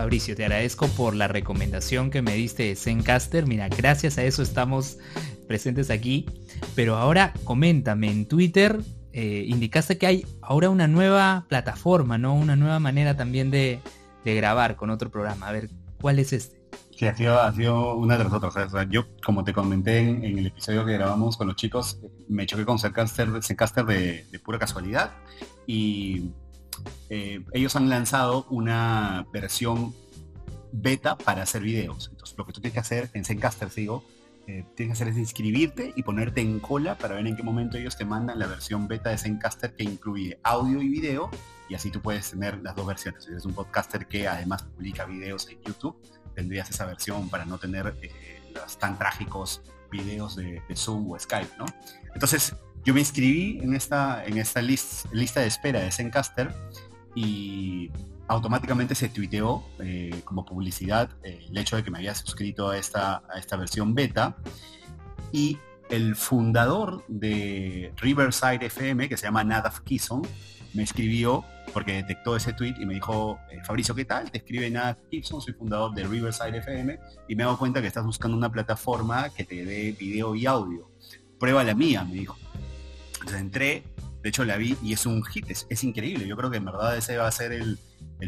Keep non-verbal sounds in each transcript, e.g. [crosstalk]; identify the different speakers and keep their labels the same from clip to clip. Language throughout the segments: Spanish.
Speaker 1: Fabricio, te agradezco por la recomendación que me diste de Zencaster. Mira, gracias a eso estamos presentes aquí. Pero ahora coméntame, en Twitter eh, indicaste que hay ahora una nueva plataforma, ¿no? Una nueva manera también de, grabar con otro programa. A ver, ¿cuál es este?
Speaker 2: Sí, ha sido, una de las otras. O yo, como te comenté en, el episodio que grabamos con los chicos, me choqué con Zencaster, Zencaster de, de pura casualidad y eh, ellos han lanzado una versión beta para hacer videos. Entonces, lo que tú tienes que hacer en Zencaster, sigo, eh, tienes que hacer es inscribirte y ponerte en cola para ver en qué momento ellos te mandan la versión beta de Zencaster que incluye audio y video y así tú puedes tener las dos versiones. Si eres un podcaster que además publica videos en YouTube, tendrías esa versión para no tener eh, los tan trágicos videos de, de, Zoom o Skype, ¿no? Entonces, yo me inscribí en esta, en esta lista de espera de Zencaster y automáticamente se tuiteó eh, como publicidad eh, el hecho de que me había suscrito a esta, a esta versión beta y el fundador de Riverside FM, que se llama Nadav Kison, me escribió porque detectó ese tweet y me dijo, eh, Fabricio, ¿qué tal? Te escribe Nadav Kison, soy fundador de Riverside FM y me hago cuenta que estás buscando una plataforma que te dé video y audio. Prueba la mía, me dijo. Entré, de hecho la vi y es un hit, es, increíble. Yo creo que en verdad ese va a ser el,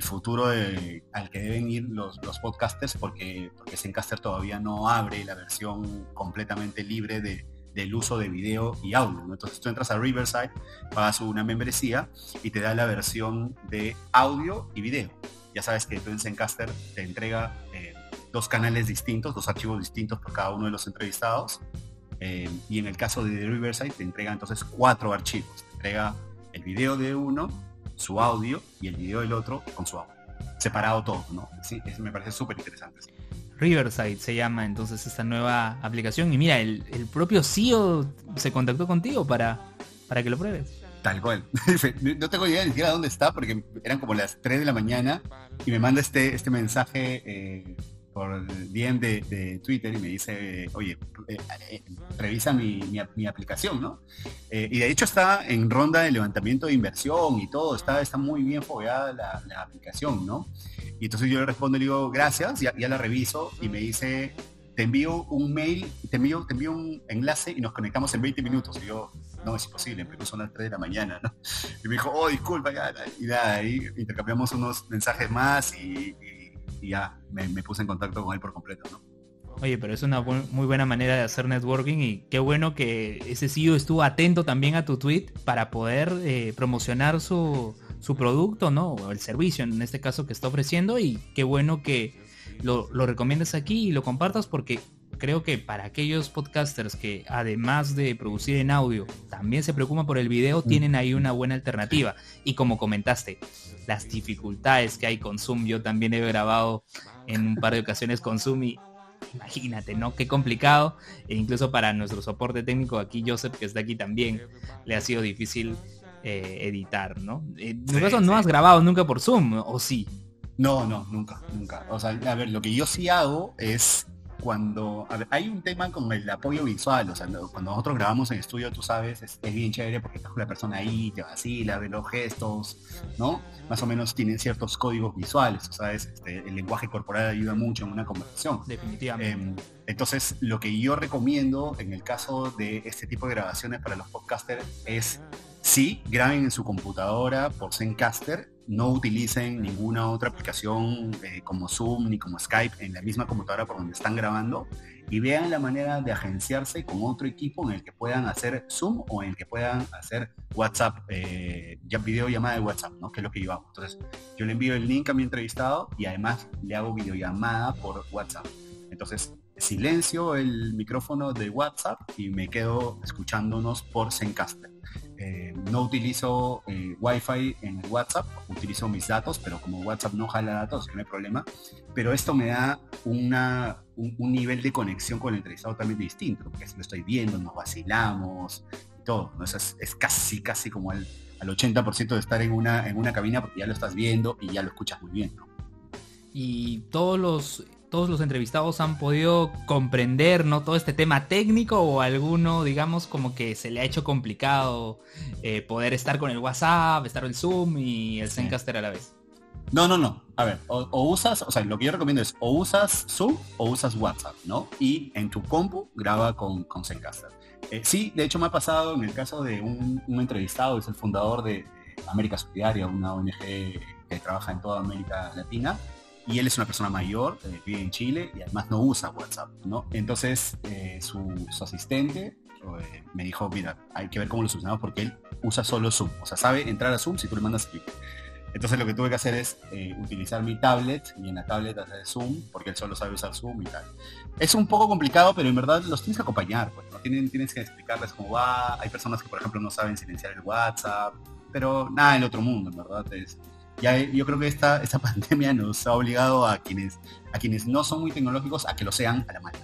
Speaker 2: futuro al que deben ir los, podcasters porque, porque Zencaster todavía no abre la versión completamente libre del uso de video y audio. Entonces tú entras a Riverside, pagas una membresía y te da la versión de audio y video. Ya sabes que tú en Zencaster te entrega eh, dos canales distintos, dos archivos distintos por cada uno de los entrevistados eh, y en el caso de Riverside te entrega entonces cuatro archivos. Te entrega el video de uno, su audio y el video del otro con su audio. Separado todo, ¿no? Sí, eso me parece súper interesante.
Speaker 1: Riverside se llama entonces esta nueva aplicación. Y mira, el, propio CEO se contactó contigo para, para que lo pruebes.
Speaker 2: Tal cual. [laughs] no tengo idea ni siquiera dónde está porque eran como las 3 de la mañana y me manda este, este mensaje eh, por DM de, Twitter y me dice, oye, eh, eh, revisa mi, aplicación, ¿no? Eh, y de hecho está en ronda de levantamiento de inversión y todo, está, está muy bien fogueada la, aplicación, ¿no? Y entonces yo le respondo y le digo, gracias, ya, la reviso y me dice, te envío un mail, te envío, te envío un enlace y nos conectamos en 20 minutos. Y yo, no, es imposible, pero son las 3 de la mañana, ¿no? Y me dijo, oh, disculpa, ya, y nada, ahí intercambiamos unos mensajes más y y ya me, puse en contacto con él por completo, ¿no?
Speaker 1: Oye, pero es una muy buena manera de hacer networking y qué bueno que ese CEO estuvo atento también a tu tweet para poder eh, promocionar su, su, producto, ¿no? O el servicio en este caso que está ofreciendo y qué bueno que lo, lo recomiendas aquí y lo compartas porque creo que para aquellos podcasters que además de producir en audio también se preocupan por el video, mm. tienen ahí una buena alternativa. Y como comentaste, las dificultades que hay con Zoom, yo también he grabado en un par de ocasiones con Zoom y imagínate, ¿no? Qué complicado. E incluso para nuestro soporte técnico aquí, Joseph, que está aquí también, le ha sido difícil eh, editar, ¿no? En tu caso no has grabado nunca por Zoom, ¿o sí?
Speaker 2: No, no, nunca, nunca. O sea, a ver, lo que yo sí hago es cuando hay un tema con el apoyo visual, o sea, cuando nosotros grabamos en estudio, tú sabes, es, bien chévere porque estás con la persona ahí, te vacila, ve los gestos, ¿no? Más o menos tienen ciertos códigos visuales, ¿sabes? Este, el lenguaje corporal ayuda mucho en una conversación.
Speaker 1: Definitivamente. Em,
Speaker 2: entonces, lo que yo recomiendo en el caso de este tipo de grabaciones para los podcasters es sí, graben en su computadora por Zencaster no utilicen ninguna otra aplicación eh, como Zoom ni como Skype en la misma computadora por donde están grabando y vean la manera de agenciarse con otro equipo en el que puedan hacer Zoom o en el que puedan hacer WhatsApp, eh, videollamada de WhatsApp, ¿no? que es lo que yo hago. Entonces, yo le envío el link a mi entrevistado y además le hago videollamada por WhatsApp. Entonces, silencio el micrófono de WhatsApp y me quedo escuchándonos por Zencaster. Eh, no utilizo eh, Wi-Fi en WhatsApp, utilizo mis datos, pero como WhatsApp no jala datos, no hay problema. Pero esto me da una, un, nivel de conexión con el entrevistado totalmente distinto, porque si lo estoy viendo, nos vacilamos y todo. ¿no? es, casi, casi como al, al 80% de estar en una, en una cabina porque ya lo estás viendo y ya lo escuchas muy bien.
Speaker 1: Y todos los todos los entrevistados han podido comprender no todo este tema técnico o alguno digamos como que se le ha hecho complicado eh, poder estar con el WhatsApp, estar el Zoom y el Zencaster a la vez.
Speaker 2: No, no, no. A ver, o, usas, o sea, lo que yo recomiendo es o usas Zoom o usas WhatsApp, ¿no? Y en tu compu graba con, con Zencaster. Eh, sí, de hecho me ha pasado en el caso de un, entrevistado, es el fundador de, América Solidaria, una ONG que trabaja en toda América Latina, y él es una persona mayor, eh, vive en Chile y además no usa WhatsApp, ¿no? Entonces eh, su, asistente me dijo, mira, hay que ver cómo lo solucionamos porque él usa solo Zoom, o sea, sabe entrar a Zoom si tú le mandas clic. Entonces lo que tuve que hacer es eh, utilizar mi tablet y en la tablet hacer Zoom, porque él solo sabe usar Zoom y tal. Es un poco complicado, pero en verdad los tienes que acompañar, pues, ¿no? Tienen, tienes que explicarles cómo va. Hay personas que, por ejemplo, no saben silenciar el WhatsApp, pero nada en otro mundo, en verdad. Es, ya, yo creo que esta, esta [laughs] pandemia nos ha obligado a quienes, a quienes no son muy tecnológicos a que lo sean a la mano.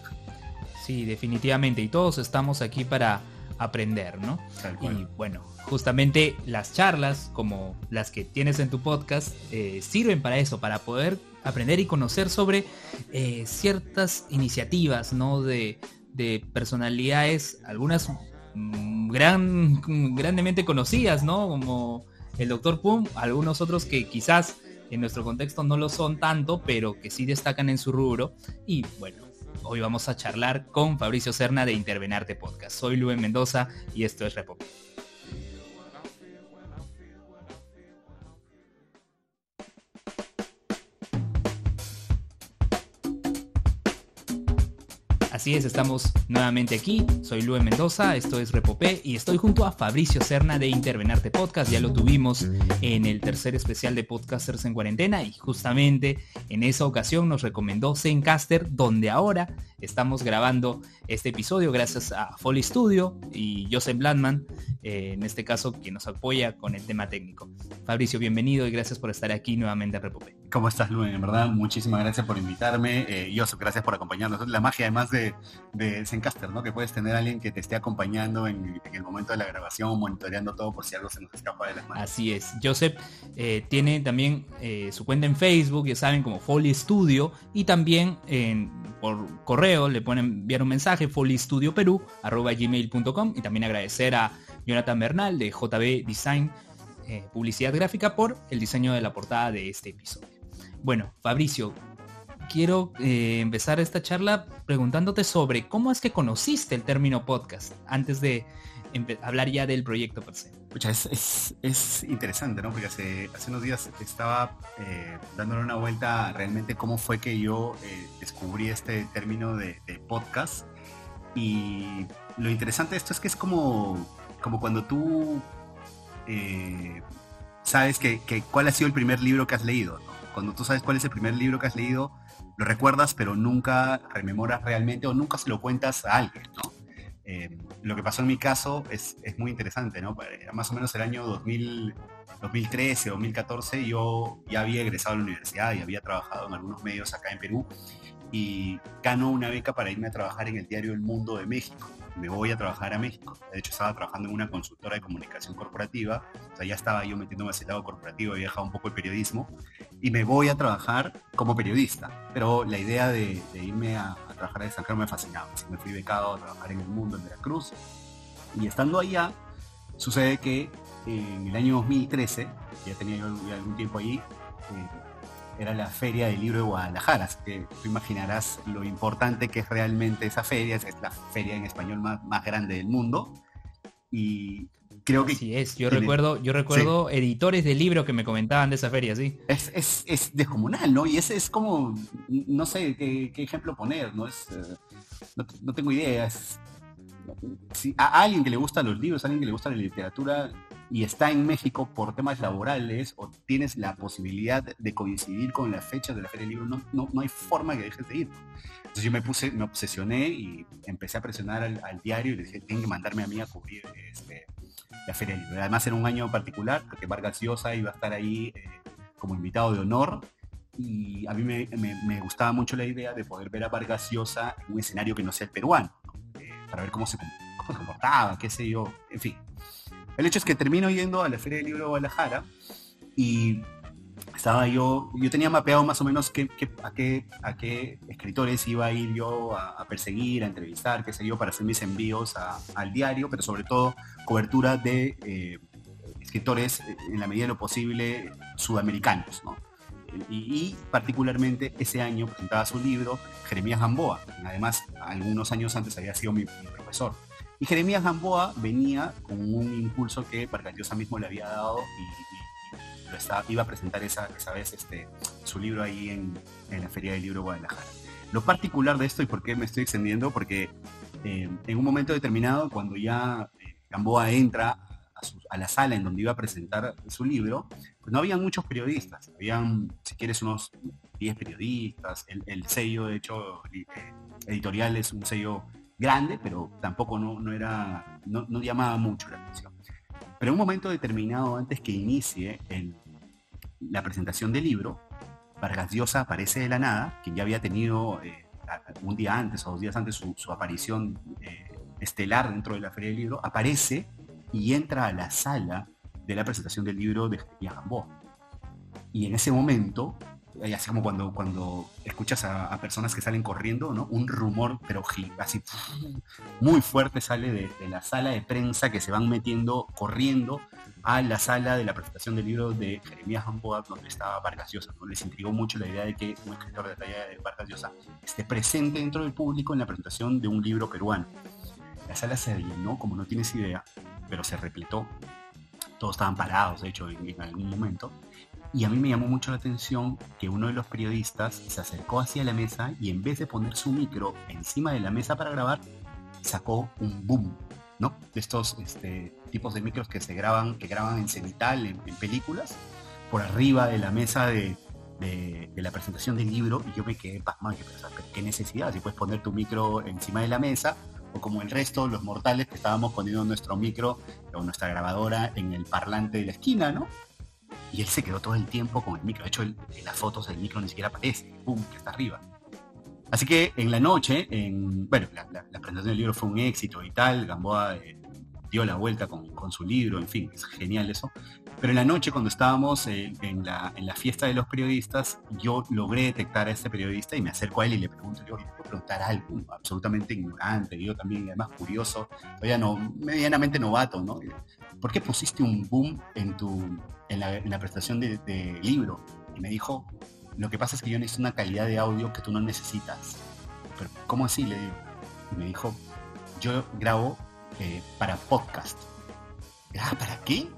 Speaker 1: Sí, definitivamente. Y todos estamos aquí para aprender, ¿no? Y bueno, justamente las charlas como las que tienes en tu podcast eh, sirven para eso, para poder aprender y conocer sobre eh, ciertas iniciativas, ¿no? De, personalidades, algunas mm, gran, grandemente conocidas, ¿no? Como el doctor Pum, algunos otros que quizás en nuestro contexto no lo son tanto, pero que sí destacan en su rubro. Y bueno, Hoy vamos a charlar con Fabricio Cerna de Intervenarte Podcast. Soy Luis Mendoza y esto es Repop. Así es, estamos nuevamente aquí. Soy Luis Mendoza, esto es Repopé y estoy junto a Fabricio Cerna de Intervenarte Podcast. Ya lo tuvimos en el tercer especial de Podcasters en Cuarentena y justamente en esa ocasión nos recomendó Zencaster, donde ahora estamos grabando este episodio gracias a Foley Studio y Joseph Blandman, eh, en este caso, quien nos apoya con el tema técnico. Fabricio, bienvenido y gracias por estar aquí nuevamente en Repopé.
Speaker 2: ¿Cómo estás, Luis? En verdad, muchísimas gracias por invitarme. Eh, gracias por acompañarnos. La magia además de de, Zencaster, ¿no? Que puedes tener a alguien que te esté acompañando en, el momento de la grabación, monitoreando todo por si algo se nos escapa de las manos.
Speaker 1: Así es. Joseph eh, tiene también eh, su cuenta en Facebook, ya saben, como Foley Studio, y también por correo le pueden enviar un mensaje, gmail.com y también agradecer a Jonathan Bernal de JB Design eh, Publicidad Gráfica por el diseño de la portada de este episodio. Bueno, Fabricio, quiero eh, empezar esta charla preguntándote sobre cómo es que conociste el término podcast antes de hablar ya del proyecto per se.
Speaker 2: es, interesante, ¿no? Porque hace, unos días estaba eh, dándole una vuelta realmente cómo fue que yo eh, descubrí este término de, podcast. Y lo interesante de esto es que es como, como cuando tú sabes que, cuál ha sido el primer libro que has leído. Cuando tú sabes cuál es el primer libro que has leído, lo recuerdas, pero nunca rememoras realmente o nunca se lo cuentas a alguien, ¿no? Eh, lo que pasó en mi caso es, muy interesante, ¿no? Más o menos el año 2000, 2013, 2014, yo ya había egresado a la universidad y había trabajado en algunos medios acá en Perú y ganó una beca para irme a trabajar en el diario El Mundo de México. Me voy a trabajar a México. De hecho, estaba trabajando en una consultora de comunicación corporativa. O sea, ya estaba yo metiéndome hacia el lado corporativo, había dejado un poco el periodismo. Y me voy a trabajar como periodista. Pero la idea de, irme a, trabajar a extranjero me fascinaba. me fui becado a trabajar en El Mundo, en Veracruz. Y estando allá, sucede que en el año 2013, ya tenía yo algún tiempo allí, eh, era la Feria del Libro de Guadalajara, así que tú imaginarás lo importante que es realmente esa feria, es la feria en español más, más grande del mundo. Y creo que...
Speaker 1: Sí, es, yo recuerdo, yo recuerdo editores de libros que me comentaban de esa feria, sí.
Speaker 2: Es, es, es descomunal, ¿no? Y ese es como, no sé qué, ejemplo poner, ¿no? Es, eh, no, tengo idea, si a alguien que le gustan los libros, a alguien que le gusta la literatura, y está en México por temas laborales o tienes la posibilidad de coincidir con las fechas de la Feria del Libro, no, no, no hay forma que dejes de ir. Entonces yo me puse, me obsesioné y empecé a presionar al, diario y le dije, tienen que mandarme a mí a cubrir este, la Feria del Libro. Además era un año particular, porque Vargas Llosa iba a estar ahí eh, como invitado de honor y a mí me, gustaba mucho la idea de poder ver a Vargas Llosa en un escenario que no sea el peruano, eh, para ver cómo se, cómo se comportaba, qué sé yo, en fin. El hecho es que termino yendo a la Feria del Libro de Guadalajara y estaba yo, yo tenía mapeado más o menos a, qué, a qué escritores iba a ir yo a, perseguir, a entrevistar, qué sé yo, para hacer mis envíos al diario, pero sobre todo cobertura de eh, escritores en la medida de lo posible sudamericanos, ¿no? Y, particularmente ese año presentaba su libro Jeremías Gamboa, además algunos años antes había sido mi, profesor. Y Jeremías Gamboa venía con un impulso que Vargas mismo le había dado y, iba a presentar esa, esa vez este, su libro ahí en, en la Feria del Libro Guadalajara. Lo particular de esto y por qué me estoy extendiendo, porque eh, en un momento determinado, cuando ya eh, Gamboa entra a, la sala en donde iba a presentar su libro, pues no habían muchos periodistas, habían, si quieres, unos 10 periodistas, el, sello, de hecho, eh, editorial es un sello grande, pero tampoco no, era, no, llamaba mucho la atención. Pero en un momento determinado, antes que inicie la presentación del libro, Vargas Llosa aparece de la nada, quien ya había tenido eh, un día antes o dos días antes su, aparición eh, estelar dentro de la Feria del Libro, aparece y entra a la sala de la presentación del libro de Jeremías Gamboa. Y en ese momento, así como cuando, cuando escuchas a, personas que salen corriendo, ¿no? Un rumor, pero así muy fuerte sale de, la sala de prensa que se van metiendo corriendo a la sala de la presentación del libro de Jeremías Gamboa, donde estaba Vargas Llosa. ¿no? Les intrigó mucho la idea de que un escritor de talla de Vargas Llosa esté presente dentro del público en la presentación de un libro peruano. La sala se llenó, como no tienes idea, pero se repletó. Todos estaban parados, de hecho, en, algún momento. Y a mí me llamó mucho la atención que uno de los periodistas se acercó hacia la mesa y en vez de poner su micro encima de la mesa para grabar, sacó un boom, ¿no? De estos este, tipos de micros que se graban, que graban en cenital, en, películas, por arriba de la mesa de, la presentación del libro y yo me quedé pasmado, pero qué necesidad, si puedes poner tu micro encima de la mesa o como el resto, los mortales que estábamos poniendo nuestro micro o nuestra grabadora en el parlante de la esquina, ¿no? Y él se quedó todo el tiempo con el micro. De hecho, las fotos el micro ni siquiera aparece, ¡pum!, está arriba. Así que en la noche, en, bueno, la, presentación del libro fue un éxito y tal, Gamboa eh, dio la vuelta con, con, su libro, en fin, es genial eso. Pero en la noche, cuando estábamos eh, en, la, en, la, fiesta de los periodistas, yo logré detectar a este periodista y me acerco a él y le pregunto, yo, ¿puedo preguntar algo? Absolutamente ignorante, yo también, además curioso, todavía no, medianamente novato, ¿no? ¿Por qué pusiste un boom en, tu, en, la, en la presentación de, de libro? Y me dijo, lo que pasa es que yo necesito una calidad de audio que tú no necesitas. Pero, ¿cómo así? Le digo. Y me dijo, yo grabo eh, para podcast. Ah, ¿para qué?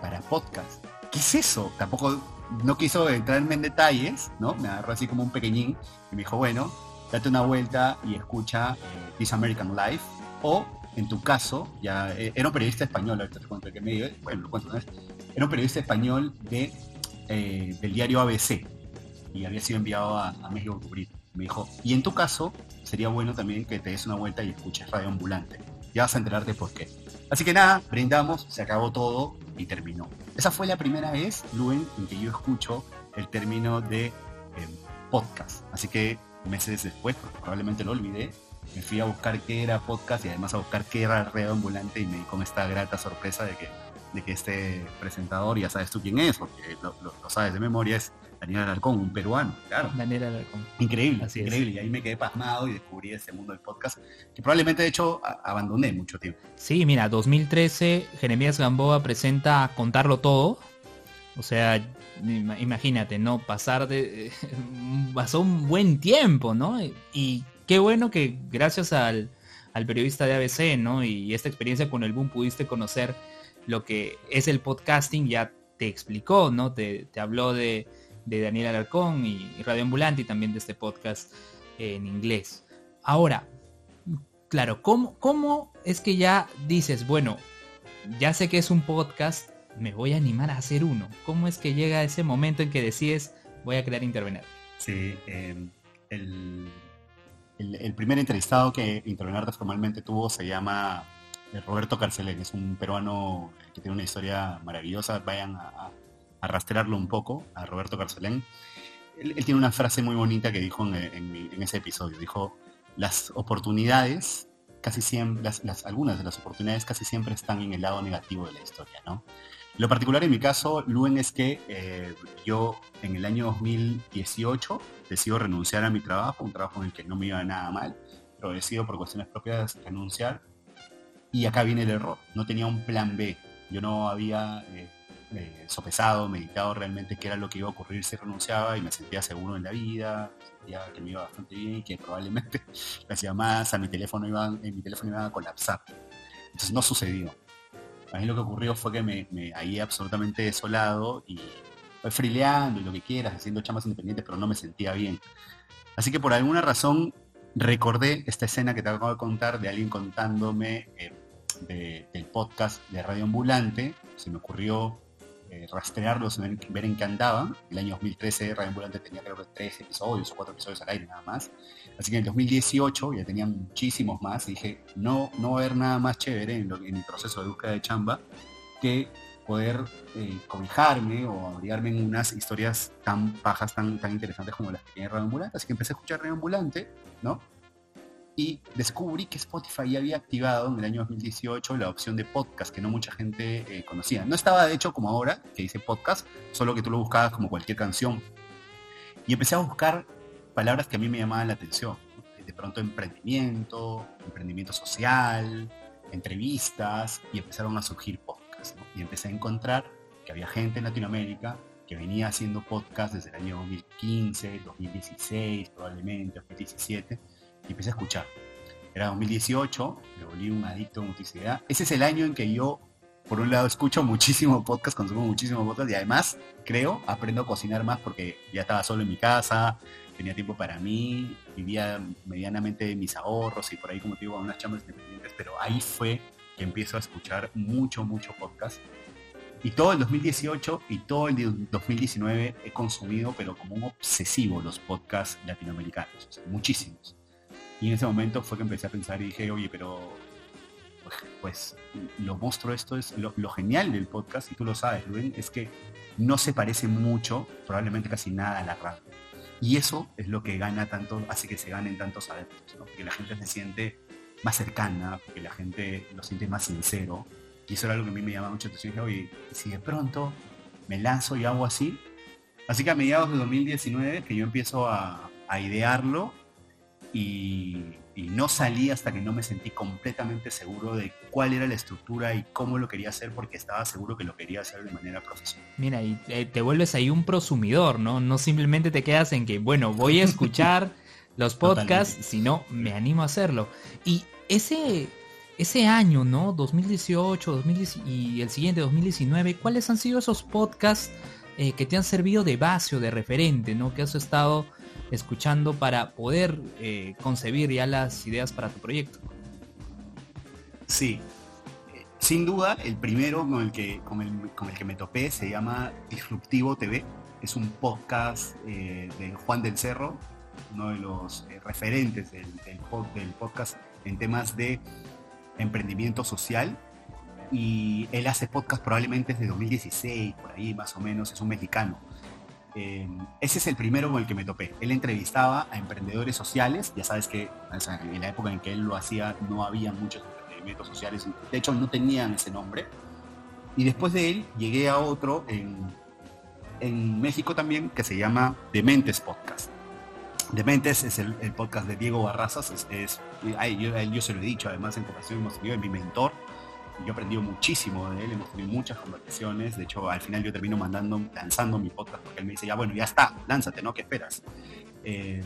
Speaker 2: Para podcast. ¿Qué es eso? Tampoco no quiso entrarme en detalles, ¿no? Me agarró así como un pequeñín y me dijo, bueno, date una vuelta y escucha eh, This American Life. O, en tu caso, ya eh, era un periodista español, ahorita te cuento que medio, bueno, lo cuento una era un periodista español de, del diario ABC y había sido enviado a, México a cubrir. Me dijo, y en tu caso, sería bueno también que te des una vuelta y escuches Radio Ambulante ya vas a enterarte por qué. Así que nada, brindamos, se acabó todo y terminó. Esa fue la primera vez, Luen, en que yo escucho el término de eh, podcast. Así que meses después, probablemente lo olvidé, me fui a buscar qué era podcast y además a buscar qué era red ambulante y me di con esta grata sorpresa de que, de que este presentador, ya sabes tú quién es, porque lo, lo sabes de memoria, es Daniel Alarcón, un peruano, claro.
Speaker 1: Daniel Alarcón.
Speaker 2: Increíble, Así increíble. Y ahí me quedé pasmado y descubrí este mundo del podcast, que probablemente de hecho abandoné mucho tiempo.
Speaker 1: Sí, mira, 2013, Jeremías Gamboa presenta Contarlo Todo. O sea, imagínate, ¿no? Pasar de... [laughs] pasó un buen tiempo, ¿no? Y qué bueno que gracias al, periodista de ABC, ¿no? Y esta experiencia con el boom pudiste conocer lo que es el podcasting, ya te explicó, ¿no? te habló de de Daniel Alarcón y, Radio Ambulante y también de este podcast en inglés. Ahora, claro, ¿cómo, ¿cómo es que ya dices, bueno, ya sé que es un podcast, me voy a animar a hacer uno? ¿Cómo es que llega ese momento en que decides, voy a crear Intervenir?
Speaker 2: Sí, em, el, el, primer entrevistado que Intervenir formalmente tuvo se llama eh, Roberto Carcelén, es un peruano que tiene una historia maravillosa, vayan a rastrearlo un poco, a Roberto Carcelén. Él, tiene una frase muy bonita que dijo en, ese episodio. Dijo, las oportunidades, casi siempre, las, algunas de las oportunidades casi siempre están en el lado negativo de la historia, ¿no? Lo particular en mi caso, Luen, es que eh, yo en el año 2018 decido renunciar a mi trabajo, un trabajo en el que no me iba nada mal, pero decido por cuestiones propias renunciar. Y acá viene el error, no tenía un plan B. Yo no había... Eh, eh, sopesado, meditado realmente qué era lo que iba a ocurrir si renunciaba y me sentía seguro en la vida, sentía que me iba bastante bien y que probablemente [laughs] las llamadas a mi teléfono iban, en mi teléfono iban a colapsar. Entonces no sucedió. A mí lo que ocurrió fue que me, me ahí absolutamente desolado y frileando y lo que quieras, haciendo chamas independientes, pero no me sentía bien. Así que por alguna razón recordé esta escena que te acabo de contar de alguien contándome eh, del podcast de Radio Ambulante. Se me ocurrió eh, rastrearlos, ver, en qué andaban. El año 2013 Radio tenía creo que tres episodios o cuatro episodios al aire nada más. Así que en el 2018 ya tenían muchísimos más dije, no, no va nada más chévere en, en el proceso de búsqueda de chamba que poder eh, cobijarme o abrigarme en unas historias tan bajas, tan, tan interesantes como las que tiene Radio. Así que empecé a escuchar Radio ¿no? Y descubrí que Spotify había activado en el año 2018 la opción de podcast que no mucha gente eh, conocía. No estaba de hecho como ahora, que dice podcast, solo que tú lo buscabas como cualquier canción. Y empecé a buscar palabras que a mí me llamaban la atención. De pronto emprendimiento, emprendimiento social, entrevistas, y empezaron a surgir podcasts y empecé a encontrar que había gente en Latinoamérica que venía haciendo podcast desde el año 2015, 2016 probablemente, 2017, y empecé a escuchar. Era 2018, me volví un adicto a multicidad. Ese es el año en que yo, por un lado, escucho muchísimo podcast, consumo muchísimo podcast y además, creo, aprendo a cocinar más porque ya estaba solo en mi casa, tenía tiempo para mí, vivía medianamente mis ahorros y por ahí, como te digo, unas chambas independientes, pero ahí fue que empiezo a escuchar mucho, mucho podcast. Y todo el 2018 y todo el 2019 he consumido, pero como un obsesivo, los podcasts latinoamericanos, muchísimos. Y en ese momento fue que empecé a pensar y dije, oye, pero pues, lo monstruo esto es lo, genial del podcast, y tú lo sabes, Rubén, es que no se parece mucho, probablemente casi nada a la radio. Y eso es lo que gana tanto, hace que se ganen tantos adeptos, ¿no? que la gente se siente más cercana, porque la gente lo siente más sincero. Y eso era algo que a mí me llama mucho atención. Dije, oye, si de pronto me lanzo y hago así. Así que a mediados de 2019 que yo empiezo a, idearlo y, no salí hasta que no me sentí completamente seguro de cuál era la estructura y cómo lo quería hacer porque estaba seguro que lo quería hacer de manera profesional.
Speaker 1: Mira, y te vuelves ahí un prosumidor, ¿no? No simplemente te quedas en que, bueno, voy a escuchar [laughs] los podcasts, sino me animo a hacerlo. Y ese, ese año, ¿no? 2018 y el siguiente, 2019, ¿cuáles han sido esos podcasts eh, que te han servido de base o de referente, ¿no? Que has estado escuchando para poder eh, concebir ya las ideas para tu proyecto.
Speaker 2: Sí, sin duda, el primero con el, que, con el, que me topé se llama Disruptivo TV. Es un podcast eh, de Juan del Cerro, uno de los referentes del, del, podcast en temas de emprendimiento social y él hace podcast probablemente desde 2016, por ahí más o menos, es un mexicano. Eh, ese es el primero con el que me topé. Él entrevistaba a emprendedores sociales, ya sabes que en la época en que él lo hacía no había muchos emprendimientos sociales, de hecho no tenían ese nombre. Y después de él llegué a otro en, en México también que se llama Dementes Podcast. Dementes es el, podcast de Diego Barrazas, es, yo, se lo he dicho, además en comparación hemos tenido, mi mentor, yo he aprendido muchísimo de él, hemos tenido muchas conversaciones, de hecho al final yo termino mandando, lanzando mi podcast porque él me dice, ya bueno, ya está, lánzate, ¿no? ¿Qué esperas? Eh,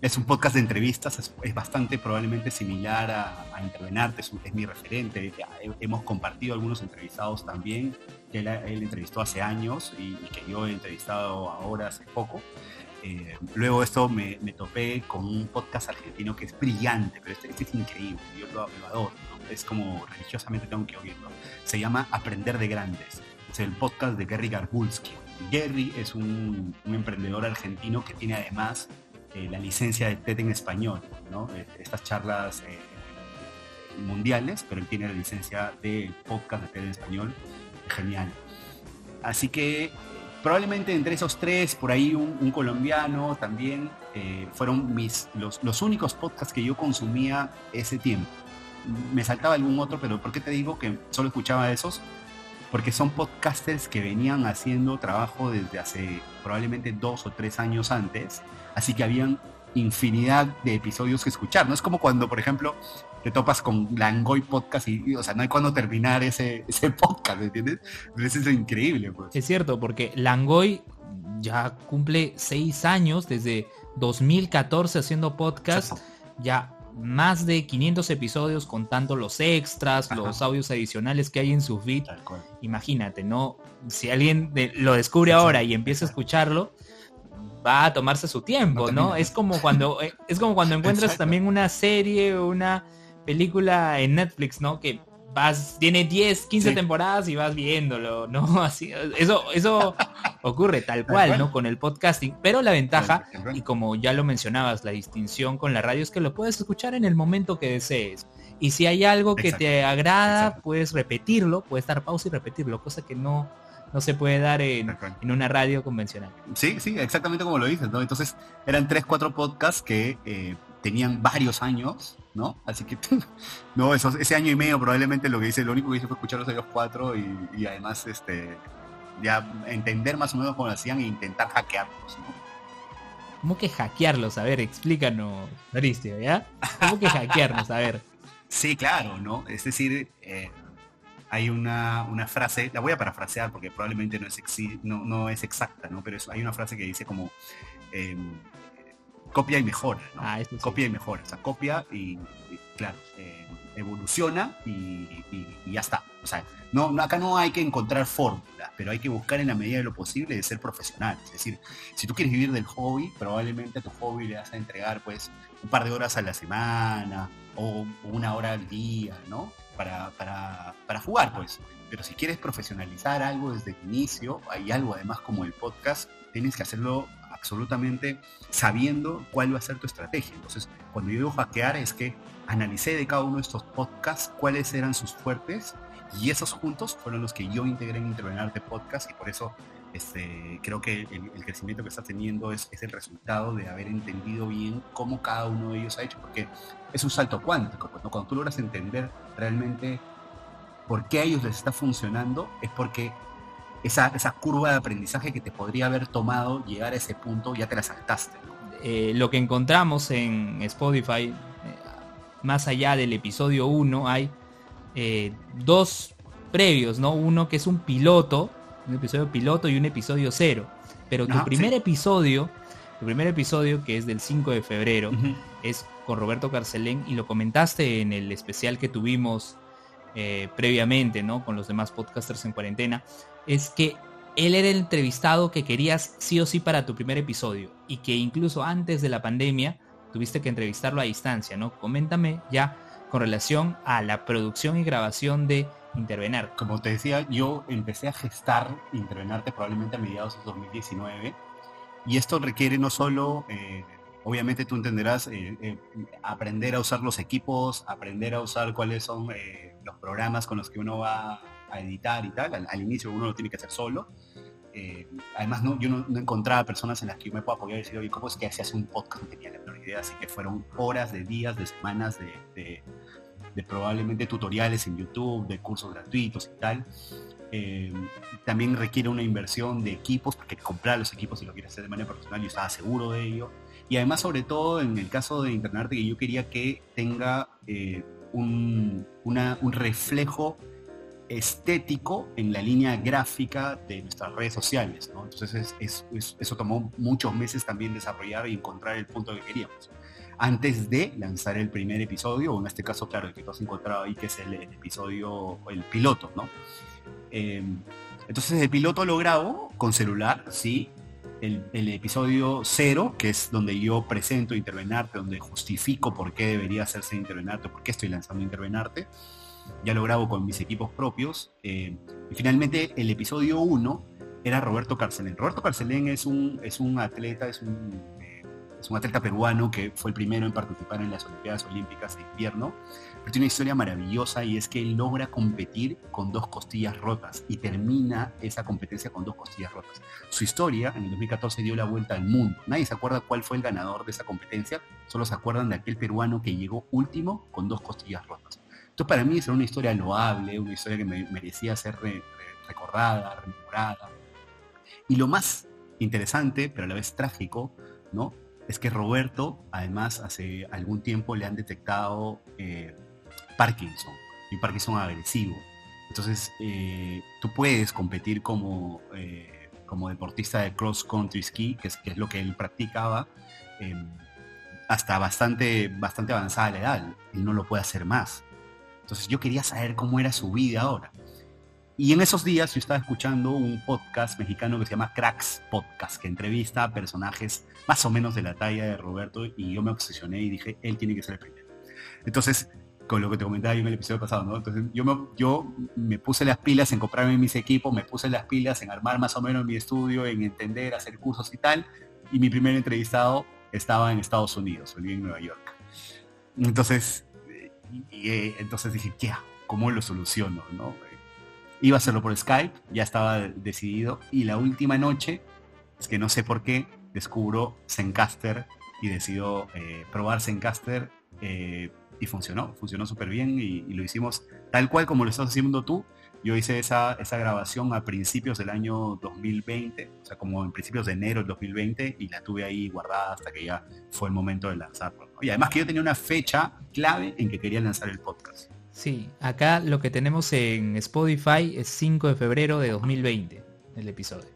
Speaker 2: es un podcast de entrevistas, es, bastante probablemente similar a, a Intervenarte, es, mi referente, hemos compartido algunos entrevistados también, que él, entrevistó hace años y que yo he entrevistado ahora hace poco. Eh, luego esto me, topé con un podcast argentino que es brillante, pero este, este es increíble, yo lo, adoro, es como religiosamente tengo que oírlo. Se llama Aprender de Grandes, es el podcast de Gary Garbulski. Gary es un, emprendedor argentino que tiene además eh, la licencia de TED en español, eh, estas charlas mundiales, pero él tiene la licencia de podcast de TED en español, genial. Así que probablemente entre esos tres, por ahí un, colombiano también, eh, fueron mis, los, los, únicos podcasts que yo consumía ese tiempo. Me saltaba algún otro, pero ¿por qué te digo que solo escuchaba esos? Porque son podcasters que venían haciendo trabajo desde hace probablemente dos o tres años antes, así que habían infinidad de episodios que escuchar. No es como cuando, por ejemplo, te topas con Langoy Podcast y, o sea, no hay cuando terminar ese, ese podcast, ¿entiendes? Eso es increíble, pues.
Speaker 1: Es cierto, porque Langoy ya cumple seis años desde 2014 haciendo podcast, ya más de 500 episodios contando los extras, los audios adicionales que hay en su feed. Imagínate, ¿no? Si alguien lo descubre ahora y empieza a escucharlo, va a tomarse su tiempo, ¿no? Es como cuando [laughs] eh, es como cuando encuentras también una serie o una película en Netflix, ¿no? Que vas, tiene 10, 15 temporadas y vas viéndolo, ¿no? [laughs] Así, eso, eso [laughs] ocurre tal cual, ¿no? Con el podcasting. Pero la ventaja, y como ya lo mencionabas, la distinción con la radio es que lo puedes escuchar en el momento que desees. Y si hay algo que te agrada, puedes repetirlo, puedes dar pausa y repetirlo, cosa que no, no se puede dar en, una radio convencional.
Speaker 2: Sí, sí, exactamente como lo dices, ¿no? Entonces eran tres, cuatro podcasts que eh, tenían varios años, ¿no? Así que, [laughs] no, esos, ese año y medio probablemente lo que hice, lo único que hice fue escuchar los ellos cuatro y, además, este, ya entender más o menos cómo lo hacían e intentar hackearlos, ¿no?
Speaker 1: ¿Cómo que hackearlos? A ver, explícanos, Maristio, ¿ya? ¿Cómo que hackearlos? A ver. [laughs]
Speaker 2: Sí, claro, ¿no? Es decir, eh, hay una, una, frase, la voy a parafrasear porque probablemente no es, no, no es exacta, ¿no? Pero hay una frase que dice como em, copia y mejora, ¿no? Ah, copia y mejora, o sea, copia y, claro, eh, evoluciona y, ya está. O sea, no, acá no hay que encontrar fórmulas, pero hay que buscar en la medida de lo posible de ser profesional. Es decir, si tú quieres vivir del hobby, probablemente a tu hobby le vas a entregar pues un par de horas a la semana o una hora al día, ¿no? para, para, para jugar, pues. Pero si quieres profesionalizar algo desde el inicio, hay algo además como el podcast, tienes que hacerlo absolutamente sabiendo cuál va a ser tu estrategia. Entonces, cuando yo digo hackear es que analicé de cada uno de estos podcasts cuáles eran sus fuertes y esos juntos fueron los que yo integré en de Podcast y por eso este, creo que el, crecimiento que está teniendo es, el resultado de haber entendido bien cómo cada uno de ellos ha hecho, porque es un salto cuántico. Cuando tú logras entender realmente por qué a ellos les está funcionando, es porque esa, esa curva de aprendizaje que te podría haber tomado llegar a ese punto, ya te la saltaste.
Speaker 1: Eh, lo que encontramos en Spotify, eh, más allá del episodio 1, hay eh, dos previos, ¿no? Uno que es un piloto, un episodio piloto y un episodio cero. Pero tu primer episodio, tu primer episodio, que es del 5 de febrero, es con Roberto Carcelén y lo comentaste en el especial que tuvimos eh, previamente, ¿no? Con los demás podcasters en cuarentena, es que él era el entrevistado que querías sí o sí para tu primer episodio y que incluso antes de la pandemia tuviste que entrevistarlo a distancia, ¿no? Coméntame ya con relación a la producción y grabación de Intervenar.
Speaker 2: Como te decía, yo empecé a gestar Intervenarte probablemente a mediados de 2019 y esto requiere no solo eh, obviamente tú entenderás eh, eh, aprender a usar los equipos, aprender a usar cuáles son los programas con los que uno va a editar y tal. Al, inicio uno lo tiene que hacer solo. además, no, yo no, encontraba personas en las que yo me pueda apoyar y decir, oye, ¿cómo es que se hace un podcast? No tenía la menor idea, así que fueron horas de días, de semanas de probablemente tutoriales en YouTube, de cursos gratuitos y tal. también requiere una inversión de equipos, porque comprar los equipos si lo quieres hacer de manera profesional, yo estaba seguro de ello. Y además, sobre todo en el caso de Internet, que yo quería que tenga eh, un, reflejo estético en la línea gráfica de nuestras redes sociales. Entonces eso tomó muchos meses también desarrollar y encontrar el punto que queríamos. Antes de lanzar el primer episodio, o en este caso, claro, el que tú has encontrado ahí, que es el, episodio, el piloto, ¿no? Eh, entonces el piloto lo grabo con celular, sí, el, episodio cero, que es donde yo presento Intervenarte, donde justifico por qué debería hacerse Intervenarte, por qué estoy lanzando Intervenarte. Ya lo grabo con mis equipos propios. Eh, y finalmente el episodio 1 era Roberto Carcelén. Roberto Carcelén es un, es un atleta, es un, eh, es un atleta peruano que fue el primero en participar en las Olimpiadas Olímpicas de invierno tiene una historia maravillosa y es que logra competir con dos costillas rotas y termina esa competencia con dos costillas rotas. Su historia en el 2014 dio la vuelta al mundo. Nadie se acuerda cuál fue el ganador de esa competencia, solo se acuerdan de aquel peruano que llegó último con dos costillas rotas. Entonces para mí es una historia loable, una historia que me merecía ser recordada, rememorada. Y lo más interesante, pero a la vez trágico, ¿no? es que Roberto, además, hace algún tiempo le han detectado eh, Parkinson, y Parkinson agresivo. Entonces, eh, tú puedes competir como, eh, como deportista de cross country ski, que es, que es lo que él practicaba, em, hasta bastante, bastante avanzada la edad. Él no lo puede hacer más. Entonces, yo quería saber cómo era su vida ahora. Y en esos días yo estaba escuchando un podcast mexicano que se llama Cracks Podcast, que entrevista a personajes más o menos de la talla de Roberto y yo me obsesioné y dije, él tiene que ser el primero. Entonces, con lo que te comentaba en el episodio pasado, ¿no? Entonces yo me, yo me puse las pilas en comprarme mis equipos, me puse las pilas en armar más o menos mi estudio, en entender, hacer cursos y tal. Y mi primer entrevistado estaba en Estados Unidos, en Nueva York. Entonces, y, eh, entonces dije, ¿qué ¿Cómo lo soluciono? ¿no? Iba a hacerlo por Skype, ya estaba decidido. Y la última noche, es que no sé por qué, descubro Zencaster y decido eh, probar Zencaster eh, y funcionó, funcionó súper bien y, lo hicimos tal cual como lo estás haciendo tú. Yo hice esa, esa grabación a principios del año 2020, o sea, como en principios de enero del 2020 y la tuve ahí guardada hasta que ya fue el momento de lanzarlo. Y además que yo tenía una fecha clave en que quería lanzar el podcast.
Speaker 1: Sí, acá lo que tenemos en Spotify es 5 de febrero de 2020, el episodio.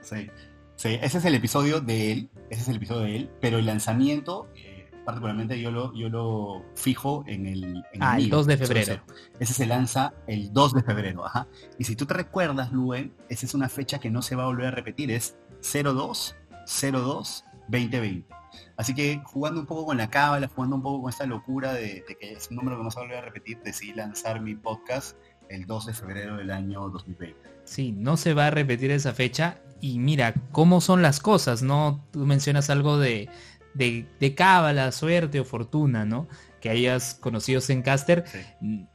Speaker 2: Sí, sí, ese es el episodio de él, ese es el episodio de él, pero el lanzamiento, eh, particularmente yo lo, yo lo fijo en el...
Speaker 1: ah, el 2 de febrero.
Speaker 2: Ese se lanza el 2 de febrero, ajá. Y si tú te recuerdas, Luen, esa es una fecha que no se va a volver a repetir, es 02 02 2020. Así que jugando un poco con la cábala, jugando un poco con esta locura de, que es un número que no se va a volver a repetir, decidí lanzar mi podcast el 2 de febrero del año 2020.
Speaker 1: Sí, no se va a repetir esa fecha. Y mira, cómo son las cosas, ¿no? Tú mencionas algo de, de, cábala, suerte o fortuna, ¿no? Que hayas conocido Zencaster.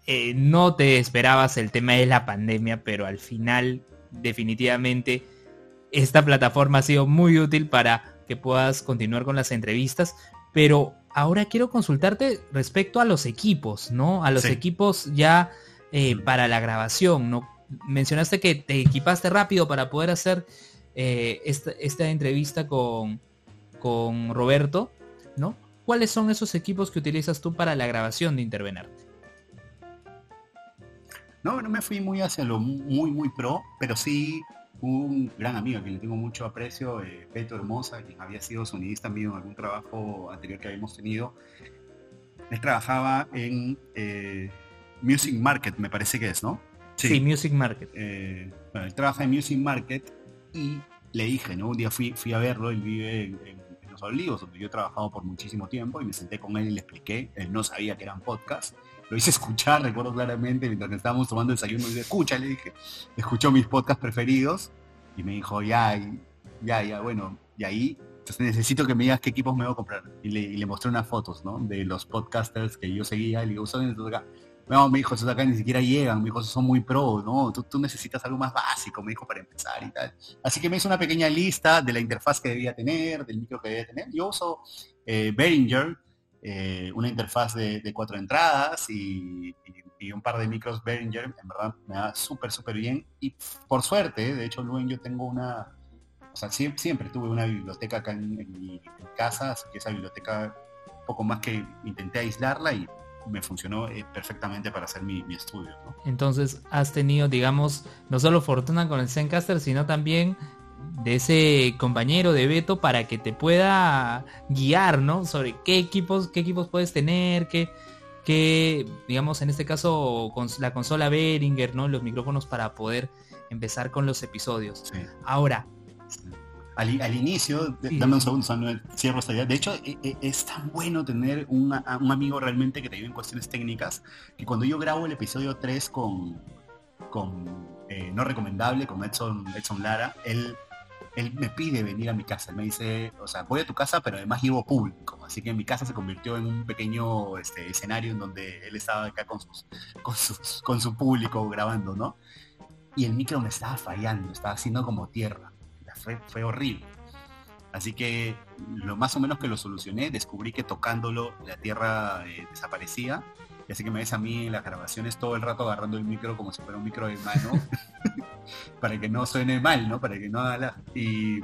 Speaker 1: Eh, no te esperabas el tema de la pandemia, pero al final, definitivamente, esta plataforma ha sido muy útil para que puedas continuar con las entrevistas. Pero ahora quiero consultarte respecto a los equipos, ¿no? A los equipos ya eh, para la grabación, ¿no? Mencionaste que te equipaste rápido para poder hacer eh, esta, entrevista con, con Roberto, ¿no? ¿Cuáles son esos equipos que utilizas tú para la grabación de Intervenarte?
Speaker 2: No, no me fui muy hacia lo muy, muy pro, pero sí un gran amigo a quien le tengo mucho aprecio, eh, Beto Hermosa, quien había sido sonidista mío en algún trabajo anterior que habíamos tenido. Él trabajaba en eh, Music Market, me parece que es, ¿no?
Speaker 1: Sí, Music Market.
Speaker 2: Eh, bueno, él trabaja en Music Market y le dije, ¿no? Un día fui, fui a verlo, él vive en, Los Olivos, donde yo he trabajado por muchísimo tiempo, y me senté con él y le expliqué, él no sabía que eran podcasts, lo hice [laughs] escuchar, recuerdo claramente, mientras estábamos tomando desayuno, y dije, escucha, le dije, escuchó mis podcasts preferidos, y me dijo, ya, ya, ya, bueno, y ahí, entonces necesito que me digas qué equipos me voy a comprar. Y le, mostré unas fotos, ¿no? De los podcasters que yo seguía, y le digo, ¿usan estos acá? No, me dijo, esos acá ni siquiera llegan, me dijo, son muy pro, ¿no? Tú, tú necesitas algo más básico, me dijo, para empezar y tal. Así que me hizo una pequeña lista de la interfaz que debía tener, del micro que debía tener. Yo uso eh, Behringer, eh, una interfaz de, cuatro entradas y, un par de micros Behringer, en verdad me da súper, súper bien. Y por suerte, de hecho, Luen, yo tengo una, o sea, siempre, tuve una biblioteca acá en, mi, casa, así que esa biblioteca, poco más que intenté aislarla y me funcionó eh, perfectamente para hacer mi, estudio.
Speaker 1: Entonces has tenido, digamos, no solo fortuna con el Zencaster, sino también de ese compañero de Beto para que te pueda guiar, ¿no? Sobre qué equipos, qué equipos puedes tener, qué, qué digamos, en este caso, con la consola Behringer, ¿no? Los micrófonos para poder empezar con los episodios. Ahora.
Speaker 2: Al, inicio, dame un segundo, cierro esta idea. De hecho, e, e, es, tan bueno tener un amigo realmente que te ayude en cuestiones técnicas, que cuando yo grabo el episodio 3 con, con eh, No Recomendable, con Edson, Edson Lara, él él me pide venir a mi casa. Él me dice, o sea, voy a tu casa, pero además llevo público. Así que mi casa se convirtió en un pequeño este, escenario en donde él estaba acá con, sus, con, su público grabando, ¿no? Y el micro me estaba fallando, estaba haciendo como tierra. Fue, horrible. Así que lo más o menos que lo solucioné, descubrí que tocándolo la tierra eh, desaparecía y así que me ves a mí en las grabaciones todo el rato agarrando el micro como si fuera un micro de mano, [laughs] para que no suene mal, ¿no? Para que no haga la... Y,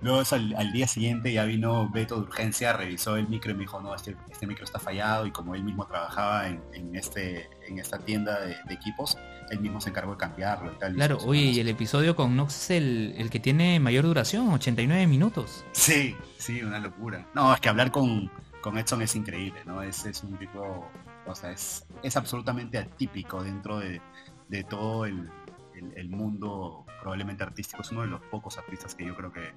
Speaker 2: Luego al, día siguiente ya vino Beto de urgencia, revisó el micro y me dijo, no, este, este micro está fallado y como él mismo trabajaba en, este, en esta tienda de, equipos, él mismo se encargó de cambiarlo y tal.
Speaker 1: Claro, oye, y el episodio con Nox es el, que tiene mayor duración, 89 minutos.
Speaker 2: Sí, sí, una locura. No, es que hablar con, con Edson es increíble, ¿no? Es, es un tipo, o sea, es, es absolutamente atípico dentro de, de todo el, el, mundo probablemente artístico. Es uno de los pocos artistas que yo creo que,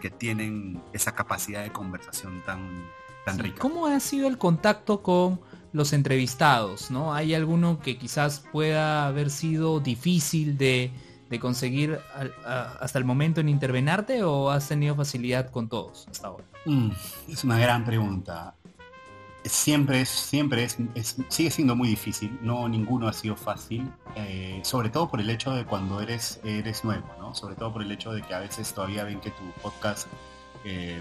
Speaker 2: que, tienen esa capacidad de conversación tan, tan rica.
Speaker 1: ¿Cómo ha sido el contacto con los entrevistados? ¿no? ¿Hay alguno que quizás pueda haber sido difícil de, de conseguir hasta el momento en intervenarte o has tenido facilidad con todos hasta ahora?
Speaker 2: Mm, es una gran pregunta siempre es, siempre es, sigue siendo muy difícil, no ninguno ha sido fácil, eh, sobre todo por el hecho de cuando eres, eres nuevo, ¿no? Sobre todo por el hecho de que a veces todavía ven que tu podcast eh,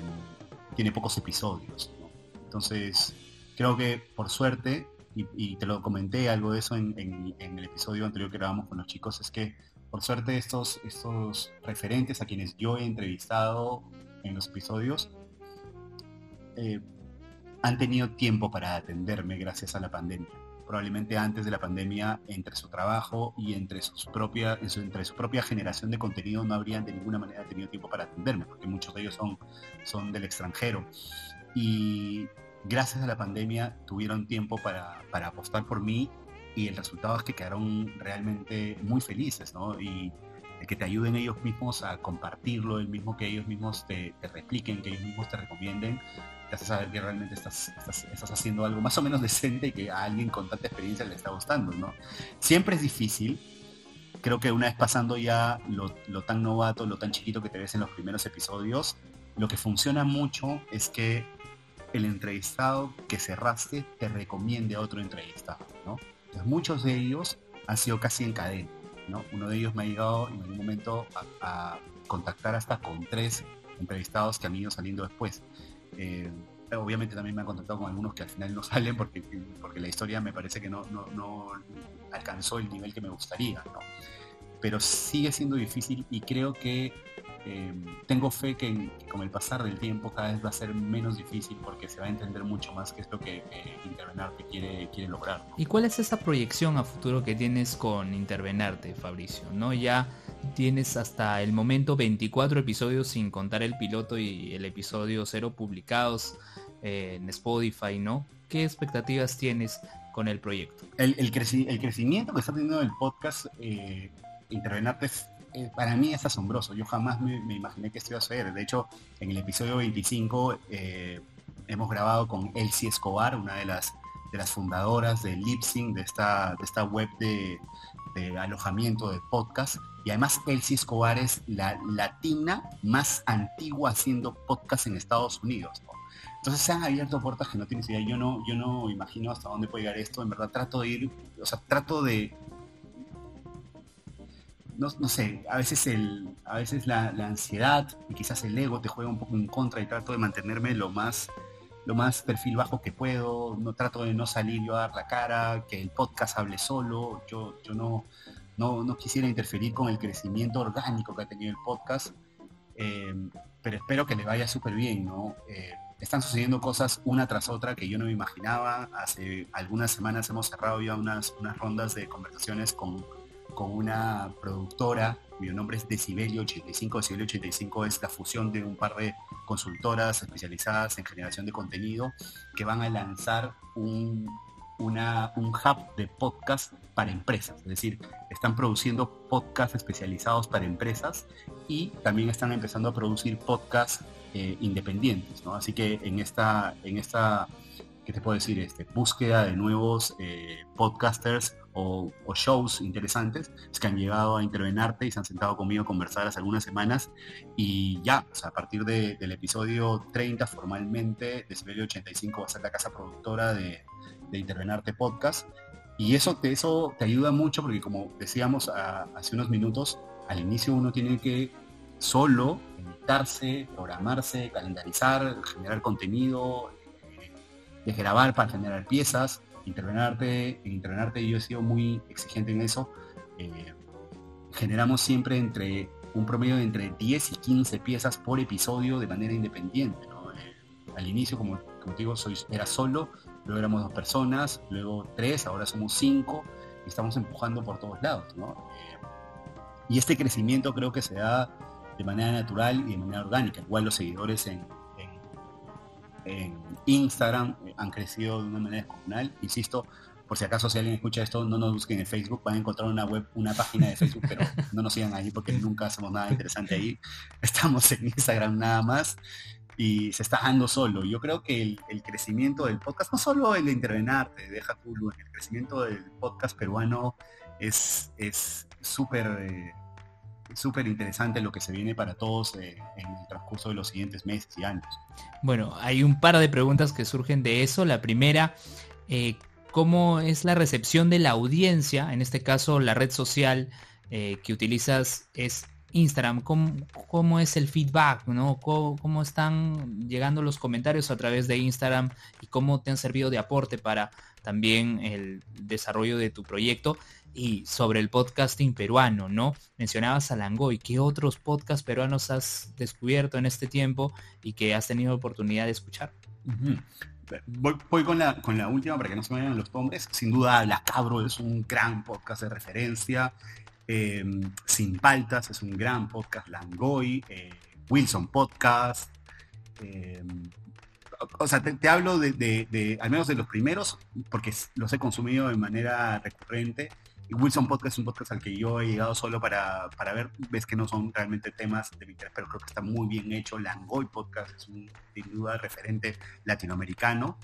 Speaker 2: tiene pocos episodios, Entonces, creo que por suerte, y, te lo comenté algo de eso en, el episodio anterior que grabamos con los chicos, es que por suerte estos, estos referentes a quienes yo he entrevistado en los episodios, eh, han tenido tiempo para atenderme gracias a la pandemia. Probablemente antes de la pandemia, entre su trabajo y entre, sus propia, entre su propia generación de contenido, no habrían de ninguna manera tenido tiempo para atenderme, porque muchos de ellos son, son del extranjero. Y gracias a la pandemia tuvieron tiempo para, para apostar por mí y el resultado es que quedaron realmente muy felices, ¿no? Y que te ayuden ellos mismos a compartirlo, el mismo que ellos mismos te, repliquen, que ellos mismos te recomienden, te hace saber que realmente estás, estás, haciendo algo más o menos [laughs] decente y que a alguien con tanta experiencia le está gustando, ¿no? Siempre es difícil. Creo que una vez pasando ya lo, tan novato, lo tan chiquito que te ves en los primeros episodios, lo que funciona mucho es que el entrevistado que cerraste te recomiende a otro entrevistado, ¿no? muchos de ellos han sido casi en cadena, ¿no? Uno de ellos me ha llegado en algún momento a, contactar hasta con tres entrevistados que han ido saliendo después. Eh, obviamente también me han contactado con algunos que al final no [laughs] salen porque, porque la historia me parece que no, no, alcanzó el nivel que me gustaría, Pero sigue siendo difícil y creo que eh, tengo fe que, con el pasar del tiempo cada vez va a ser menos difícil porque se va a entender mucho más qué es lo que eh, Intervenarte quiere, quiere lograr.
Speaker 1: ¿Y cuál es esa proyección a futuro que tienes con Intervenarte, Fabricio? ¿No? Ya tienes hasta el momento 24 episodios sin contar el piloto y el episodio cero publicados eh, en Spotify, ¿no? ¿Qué expectativas tienes con el proyecto?
Speaker 2: El, el, crecimiento que está teniendo el podcast eh, Intervenarte eh, para mí es asombroso. Yo jamás me, imaginé que esto iba a suceder. De hecho, en el episodio 25 hemos grabado con Elsie Escobar, una de las de las fundadoras de Lipsing, de esta, de esta web de, de alojamiento de podcast. Y además Elsie Escobar es la latina más antigua haciendo podcast en Estados Unidos. Entonces se han abierto puertas que no tienes idea. Yo no, yo no imagino hasta dónde puede llegar esto. En verdad trato de ir, o sea, trato de. No, sé, a veces el, a veces la, ansiedad y quizás el ego te juega un poco en contra y trato de mantenerme lo más lo más perfil bajo que puedo, no trato de no salir yo a dar la cara, que el podcast hable solo, yo, yo no, no, quisiera interferir con el crecimiento orgánico que ha tenido el podcast, eh, pero espero que le vaya súper bien, ¿no? Eh, están sucediendo cosas una tras otra que yo no me imaginaba. Hace algunas semanas hemos cerrado ya unas, unas rondas de conversaciones con, con una productora cuyo nombre es Decibelio 85. Decibelio 85 es la fusión de un par de consultoras especializadas en generación de contenido que van a lanzar un, una, un hub de podcast para empresas. Es decir, están produciendo podcasts especializados para empresas y también están empezando a producir podcasts eh, independientes. Así que en esta, en esta ¿qué te puedo decir? Este, búsqueda de nuevos eh, podcasters o, shows interesantes es que han llegado a intervenarte y se han sentado conmigo a conversar hace algunas semanas y ya, a partir del episodio 30 formalmente, de 85 va a ser la casa productora de, de Intervenarte Podcast y eso te, eso te ayuda mucho porque como decíamos hace unos minutos, al inicio uno tiene que solo editarse, programarse, calendarizar, generar contenido, de grabar para generar piezas, intervenarte, en intervenarte yo he sido muy exigente en eso. Eh, generamos siempre entre un promedio de entre 10 y 15 piezas por episodio de manera independiente. Eh, al inicio, como, como te digo, soy, era solo, luego éramos dos personas, luego tres, ahora somos cinco, y estamos empujando por todos lados. Eh, y este crecimiento creo que se da de manera natural y de manera orgánica. Igual los seguidores en Instagram han crecido de una manera descomunal. Insisto, por si acaso si alguien escucha esto, no nos busquen en Facebook, van a encontrar una web, una página de Facebook, pero [laughs] no nos sigan ahí porque nunca hacemos nada interesante ahí. Estamos en Instagram nada más y se está dando solo. Yo creo que el, crecimiento del podcast, no solo el de intervenarte, deja tu el crecimiento del podcast peruano es súper eh, súper interesante lo que se viene para todos eh, en el transcurso de los siguientes meses y años.
Speaker 1: Bueno, hay un par de preguntas que surgen de eso. La primera, eh, ¿cómo es la recepción de la audiencia? En este caso, la red social eh, que utilizas es Instagram. ¿Cómo, es el feedback? ¿no? ¿Cómo, están llegando los comentarios a través de Instagram y cómo te han servido de aporte para también el desarrollo de tu proyecto? Y sobre el podcasting peruano, ¿no? Mencionabas a Langoy, ¿qué otros podcasts peruanos has descubierto en este tiempo y que has tenido oportunidad de escuchar?
Speaker 2: voy, con, la, con la última para que no se me vayan los nombres. Sin duda, La Cabro es un gran podcast de referencia. Em, Sin Paltas es un gran podcast. Langoy, eh, Wilson Podcast. Em, o sea, te, hablo de, de, al menos de los primeros, porque los he consumido de manera recurrente. Wilson Podcast es un podcast al que yo he llegado solo para, ver, ves que no son realmente temas de mi interés, pero creo que está muy bien hecho. Langoy Podcast es un, sin duda, referente latinoamericano.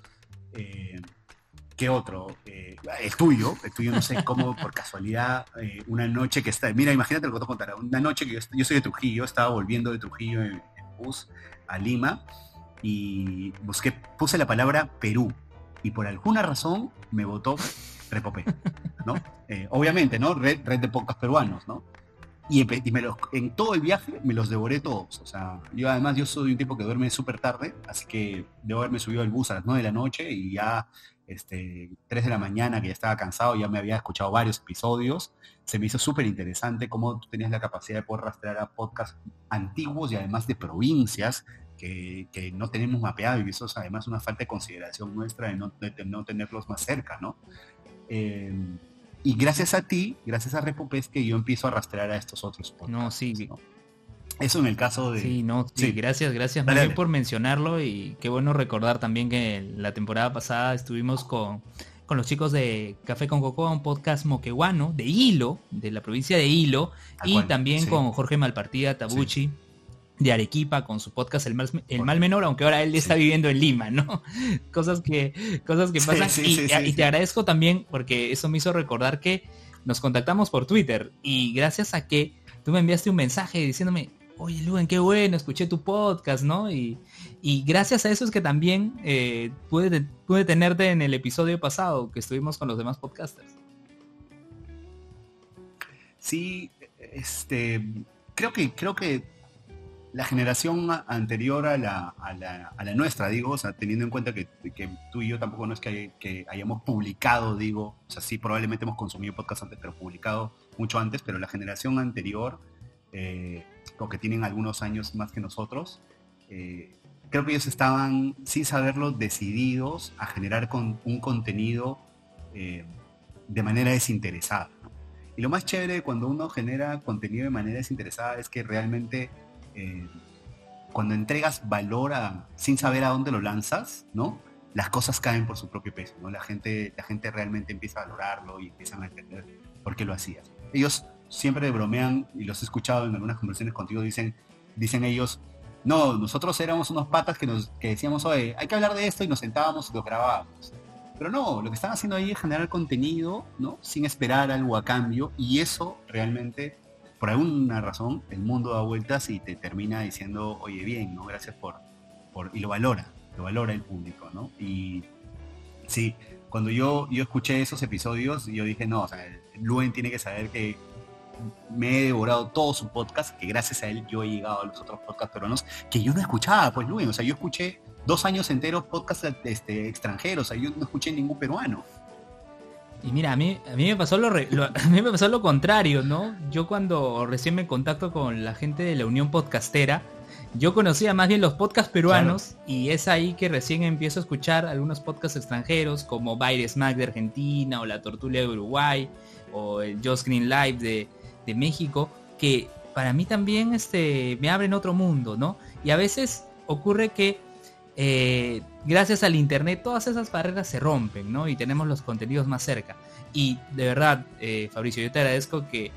Speaker 2: Eh, ¿Qué otro? Eh, el tuyo, el tuyo no sé cómo, [laughs] por casualidad, eh, una noche que está, mira, imagínate lo que te contar, una noche que yo, soy de Trujillo, estaba volviendo de Trujillo en, en bus a Lima y busqué, puse la palabra Perú y por alguna razón me votó Repopé, ¿no? Eh, obviamente, ¿no? Red, red de pocas peruanos, ¿no? Y, me los, en todo el viaje me los devoré todos. O sea, yo además yo soy un tipo que duerme súper tarde, así que debo haberme subido al bus a las 9 de la noche y ya este, 3 de la mañana que ya estaba cansado, ya me había escuchado varios episodios. Se me hizo súper interesante cómo tú tenías la capacidad de poder rastrear a podcasts antiguos y además de provincias que, que, no tenemos mapeado y eso es además una falta de consideración nuestra de no, de no tenerlos más cerca, ¿no? Eh, y gracias a ti, gracias a Repopes, que yo empiezo a rastrear a estos otros
Speaker 1: podcasts. No, sí.
Speaker 2: Eso en el caso de...
Speaker 1: Sí, no, sí, gracias, gracias por mencionarlo y qué bueno recordar también que la temporada pasada estuvimos con, con los chicos de Café con Cocoa, un podcast moqueguano de Hilo, de la provincia de Hilo, y también con Jorge Malpartida Tabuchi de Arequipa con su podcast El Mal, el Mal Menor, aunque ahora él está viviendo en Lima, ¿no? [laughs] Cosas que, cosas que pasan. y, te agradezco también porque eso me hizo recordar que nos contactamos por Twitter y gracias a que tú me enviaste un mensaje diciéndome, oye Luen, qué bueno, escuché tu podcast, ¿no? Y, gracias a eso es que también eh, pude, pude tenerte en el episodio pasado que estuvimos con los demás podcasters.
Speaker 2: Sí, este, creo que, creo que la generación anterior a la, nuestra, digo, o sea, teniendo en cuenta que, tú y yo tampoco no es que, hayamos publicado, digo, o sea, sí, probablemente hemos consumido podcast antes, pero publicado mucho antes, pero la generación anterior, eh, que tienen algunos años más que nosotros, eh, creo que ellos estaban, sin saberlo, decididos a generar con, un contenido eh, de manera desinteresada. Y lo más chévere cuando uno genera contenido de manera desinteresada es que realmente eh, cuando entregas valor a, sin saber a dónde lo lanzas, ¿no? Las cosas caen por su propio peso, ¿no? La gente, la gente realmente empieza a valorarlo y empiezan a entender por qué lo hacías. Ellos siempre bromean, y los he escuchado en algunas conversaciones contigo, dicen, dicen ellos, no, nosotros éramos unos patas que, nos, que decíamos, oye, hay que hablar de esto y nos sentábamos y lo grabábamos. Pero no, lo que están haciendo ahí es generar contenido, ¿no? Sin esperar algo a cambio y eso realmente por alguna razón el mundo da vueltas y te termina diciendo, oye, bien, ¿no? Gracias por, por... y lo valora, lo valora el público, ¿no? Y sí, cuando yo, yo escuché esos episodios, yo dije, no, o sea, Luen tiene que saber que me he devorado todo su podcast, que gracias a él yo he llegado a los otros podcasts peruanos que yo no escuchaba, pues Luen, o sea, yo escuché dos años enteros podcasts este, extranjeros, o sea, yo no escuché ningún peruano.
Speaker 1: Y mira, a mí, a mí me pasó lo, [laughs] a mí me pasó lo contrario, ¿no? Yo cuando recién me contacto con la gente de la Unión Podcastera, yo conocía más bien los podcasts peruanos y es ahí que recién empiezo a escuchar algunos podcasts extranjeros como Baile Smack de Argentina o La Tortulia de Uruguay o el Just Green Live de, de México, que para mí también este, me abren otro mundo, ¿no? Y a veces ocurre que eh, gracias al internet todas esas barreras se rompen, ¿no? Y tenemos los contenidos más cerca. Y de verdad, eh, Fabricio, yo te agradezco que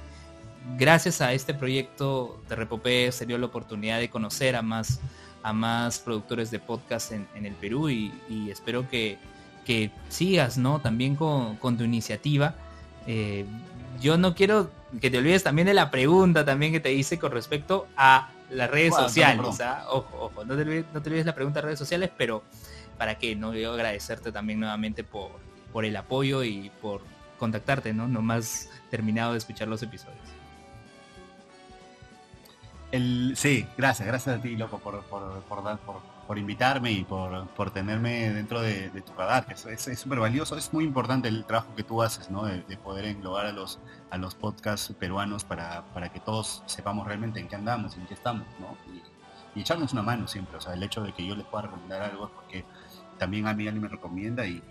Speaker 1: gracias a este proyecto de Repopé se dio la oportunidad de conocer a más, a más productores de podcast en, el Perú y, espero que, sigas, ¿no? También con, tu iniciativa. Eh, yo no quiero que te olvides también de la pregunta también que te hice con respecto a las redes sociales. ¿ah? Ojo, ojo, no te, olvides, la pregunta de redes sociales, pero para qué, no quiero agradecerte también nuevamente por, por el apoyo y por contactarte, ¿no? No más terminado de escuchar los episodios.
Speaker 2: El, sí, gracias, gracias a ti, loco, por, por, por, por invitarme y por, por tenerme dentro de, tu radar, es súper valioso. Es muy importante el trabajo que tú haces, ¿no? De, poder englobar a los, a los podcasts peruanos para, para, que todos sepamos realmente en qué andamos, en qué estamos, ¿no? Y, echarnos una mano siempre. O sea, el hecho de que yo les pueda recomendar algo es porque también a mí alguien me recomienda y,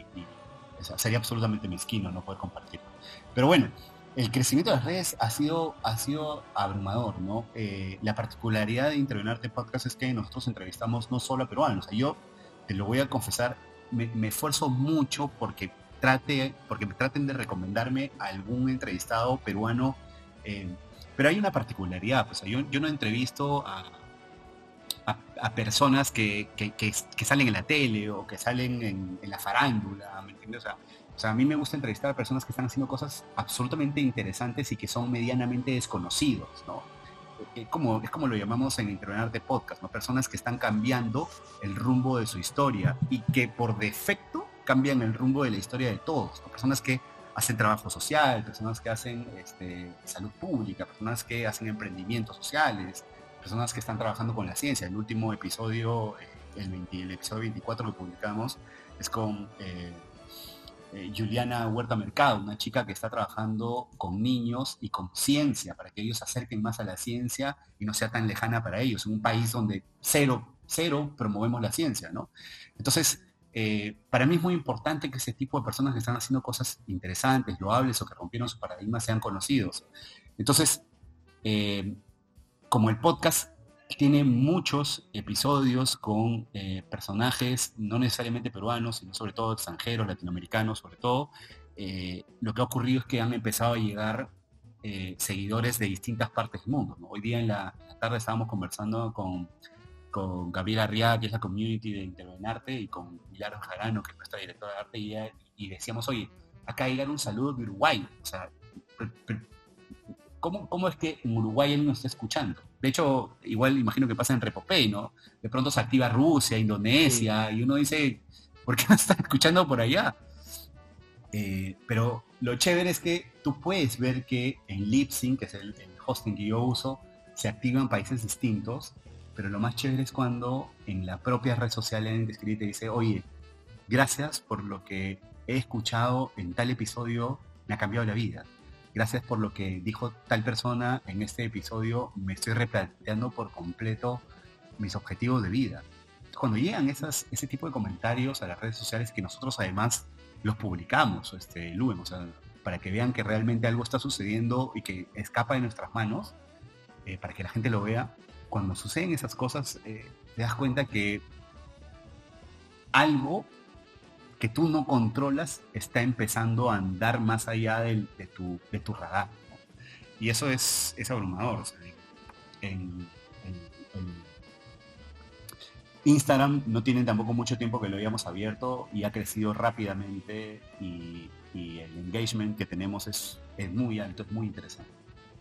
Speaker 2: sería absolutamente mezquino no poder compartirlo. Pero bueno, el crecimiento de las redes ha sido, ha sido abrumador, ¿no? Eh, la particularidad de Intervenarte Podcast es que nosotros entrevistamos no solo a peruanos. yo te lo voy a confesar, me, esfuerzo mucho porque trate, porque me traten de recomendarme algún entrevistado peruano. Eh, pero hay una particularidad, pues yo, yo no entrevisto a, a, personas que, que, salen en la tele o que salen en, en la farándula, ¿me entiendes? O sea, o sea, a mí me gusta entrevistar a personas que están haciendo cosas absolutamente interesantes y que son medianamente desconocidos, ¿no? Es como, es como lo llamamos en de Podcast, ¿no? Personas que están cambiando el rumbo de su historia y que por defecto cambian el rumbo de la historia de todos, Personas que hacen trabajo social, personas que hacen este, salud pública, personas que hacen emprendimientos sociales, personas que están trabajando con la ciencia. El último episodio, eh, el episodio 24 que publicamos, es con... Eh, eh, Juliana Huerta Mercado, una chica que está trabajando con niños y con ciencia, para que ellos se acerquen más a la ciencia y no sea tan lejana para ellos, en un país donde cero, cero promovemos la ciencia, ¿no? Entonces, eh, para mí es muy importante que ese tipo de personas que están haciendo cosas interesantes, loables o que rompieron su paradigma sean conocidos. Entonces, eh, como el podcast tiene muchos episodios con eh, personajes no necesariamente peruanos, sino sobre todo extranjeros, latinoamericanos, sobre todo. Eh, lo que ha ocurrido es que han empezado a llegar eh, seguidores de distintas partes del mundo. Hoy día en la, tarde estábamos conversando con, con Gabriela Arriaga, que es la community de Intervenarte, y con Milagro Jarano, que es nuestra directora de arte, y, decíamos, oye, acá llegar un saludo de Uruguay. ¿Cómo, ¿cómo es que en Uruguay él no está escuchando? De hecho, igual imagino que pasa en Repopay, ¿no? De pronto se activa Rusia, Indonesia, y uno dice, ¿por qué no está escuchando por allá? Eh, pero lo chévere es que tú puedes ver que en Lipsync, que es el, hosting que yo uso, se activan países distintos, pero lo más chévere es cuando en la propia red social escribe y te dice, oye, gracias por lo que he escuchado en tal episodio, me ha cambiado la vida gracias por lo que dijo tal persona en este episodio, me estoy replanteando por completo mis objetivos de vida. Cuando llegan ese tipo de comentarios a las redes sociales que nosotros además los publicamos, este, sea, para que vean que realmente algo está sucediendo y que escapa de nuestras manos, eh, para que la gente lo vea, cuando suceden esas cosas, eh, te das cuenta que algo que tú no controlas está empezando a andar más allá de, tu, de tu radar. Y eso es, es abrumador. en, Instagram no tiene tampoco mucho tiempo que lo habíamos abierto y ha crecido rápidamente y, el engagement que tenemos es, es muy alto, es muy interesante.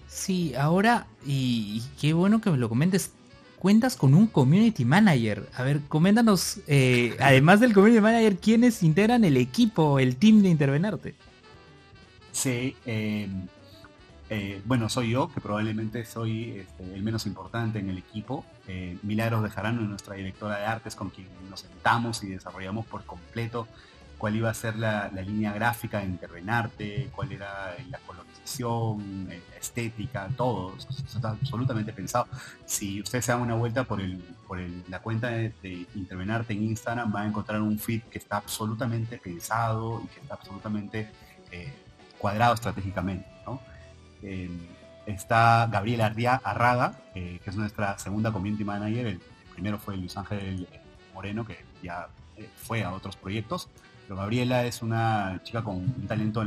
Speaker 1: Sí, ahora, y qué bueno que me lo comentes, cuentas con un community manager. A ver, coméntanos, eh, además del community manager, ¿quiénes integran el equipo, el team de Intervenarte?
Speaker 2: Sí, eh, eh, bueno, soy yo, que probablemente soy este, el menos importante en el equipo. Milagros de Jarano, nuestra directora de artes, con quien nos sentamos y desarrollamos por completo cuál iba a ser la, línea gráfica de Intervenarte, cuál era la colorización, eh, la estética, todo. Eso está absolutamente pensado. Si ustedes se dan una vuelta por, el, la cuenta de, Intervenarte en Instagram, van a encontrar un feed que está absolutamente pensado y que está absolutamente eh, cuadrado estratégicamente. está Gabriela Arraga, que es nuestra segunda community manager. El, primero fue Luis Ángel Moreno, que ya fue a otros proyectos. Pero Gabriela es una chica con un talento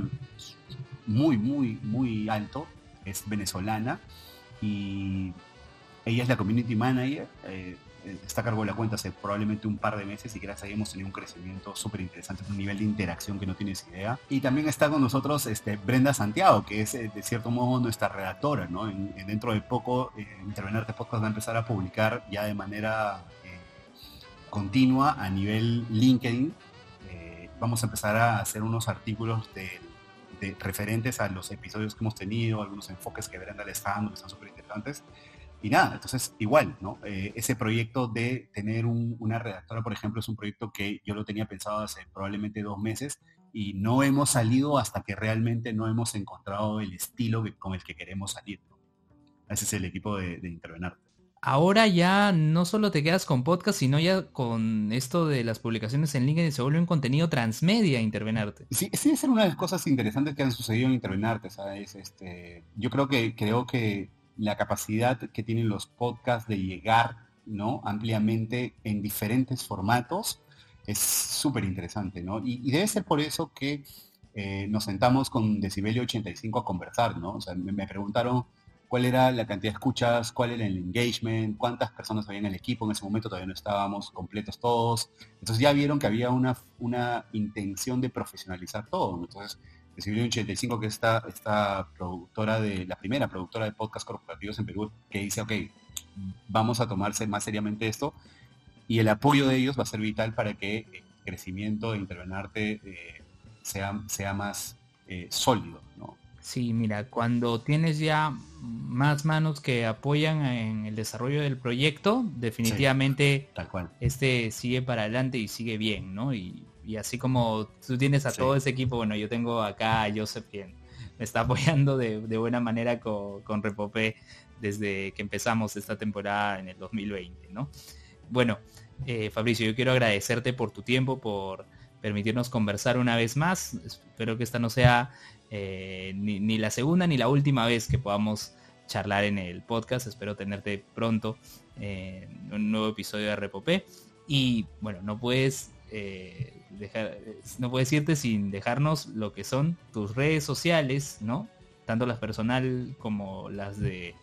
Speaker 2: muy, muy, muy alto. Es venezolana y ella es la community manager. Eh, está a cargo de la cuenta hace probablemente un par de meses y gracias a ella hemos tenido un crecimiento súper interesante, un nivel de interacción que no tienes idea. Y también está con nosotros este, Brenda Santiago, que es eh, de cierto modo nuestra redactora. ¿no? dentro de poco, eh, Intervenarte Podcast va a empezar a publicar ya de manera continua a nivel LinkedIn vamos a empezar a hacer unos artículos de, referentes a los episodios que hemos tenido, algunos enfoques que Brenda le está que están súper interesantes. Y nada, entonces igual, ¿no? Eh, ese proyecto de tener una redactora, por ejemplo, es un proyecto que yo lo tenía pensado hace probablemente dos meses y no hemos salido hasta que realmente no hemos encontrado el estilo con el que queremos salir. Ese es el equipo de, de Intervenar
Speaker 1: ahora ya no solo te quedas con podcast, sino ya con esto de las publicaciones en LinkedIn se vuelve un contenido transmedia Intervenarte.
Speaker 2: Sí, sí, es una de las cosas interesantes que han sucedido en Intervenarte, ¿sabes? Este, yo creo que creo que la capacidad que tienen los podcasts de llegar ¿no? ampliamente en diferentes formatos es súper interesante, ¿no? Y, debe ser por eso que eh, nos sentamos con Decibelio 85 a conversar, ¿no? O sea, me preguntaron cuál era la cantidad de escuchas, cuál era el engagement, cuántas personas había en el equipo, en ese momento todavía no estábamos completos todos. Entonces ya vieron que había una, una intención de profesionalizar todo. Entonces, un 85, que es esta, esta productora de, la primera productora de podcast corporativos en Perú, que dice, ok, vamos a tomarse más seriamente esto, y el apoyo de ellos va a ser vital para que el crecimiento de Intervenarte eh, sea, sea más eh, sólido, ¿no?
Speaker 1: Sí, mira, cuando tienes ya más manos que apoyan en el desarrollo del proyecto, definitivamente este sigue para adelante y sigue bien, ¿no? Y, así como tú tienes a todo ese equipo, bueno, yo tengo acá a Joseph quien me está [laughs] apoyando de, buena manera con, con Repopé desde que empezamos esta temporada en el 2020, ¿no? Bueno, eh, Fabricio, yo quiero agradecerte por tu tiempo, por permitirnos conversar una vez más. Espero que esta no sea eh, ni, la segunda ni la última vez que podamos charlar en el podcast. Espero tenerte pronto en un nuevo episodio de Repopé. Y bueno, no puedes eh, dejar, no puedes irte sin dejarnos lo que son tus redes sociales, ¿no? Tanto las personal como las de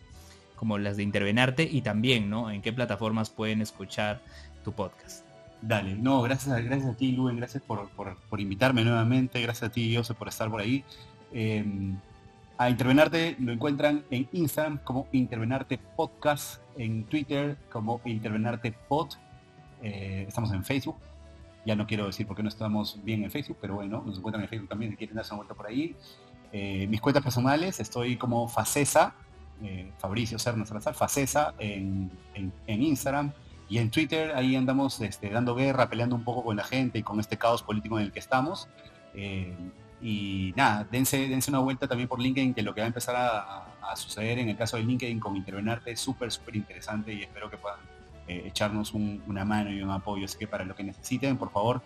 Speaker 1: como las de Intervenarte y también, ¿no? En qué plataformas pueden escuchar tu podcast.
Speaker 2: Dale, no, gracias, gracias a ti, Luen, gracias por, invitarme nuevamente, gracias a ti, José, por estar por ahí. Em, a Intervenarte lo encuentran en Instagram como Intervenarte Podcast, en Twitter como Intervenarte Pod, eh, estamos en Facebook, ya no quiero decir por qué no estamos bien en Facebook, pero bueno, nos encuentran en Facebook también si quieren darse una vuelta por ahí. Eh, mis cuentas personales, estoy como Facesa, eh, Fabricio Cernas Salazar, Facesa en, en, Instagram y en Twitter, ahí andamos este, dando guerra, peleando un poco con la gente y con este caos político en el que estamos. Y nada, dense, dense una vuelta también por LinkedIn, que lo que va a empezar a, suceder en el caso de LinkedIn con Intervenarte es súper, súper interesante y espero que puedan eh, echarnos una mano y un apoyo. Así que para lo que necesiten, por favor,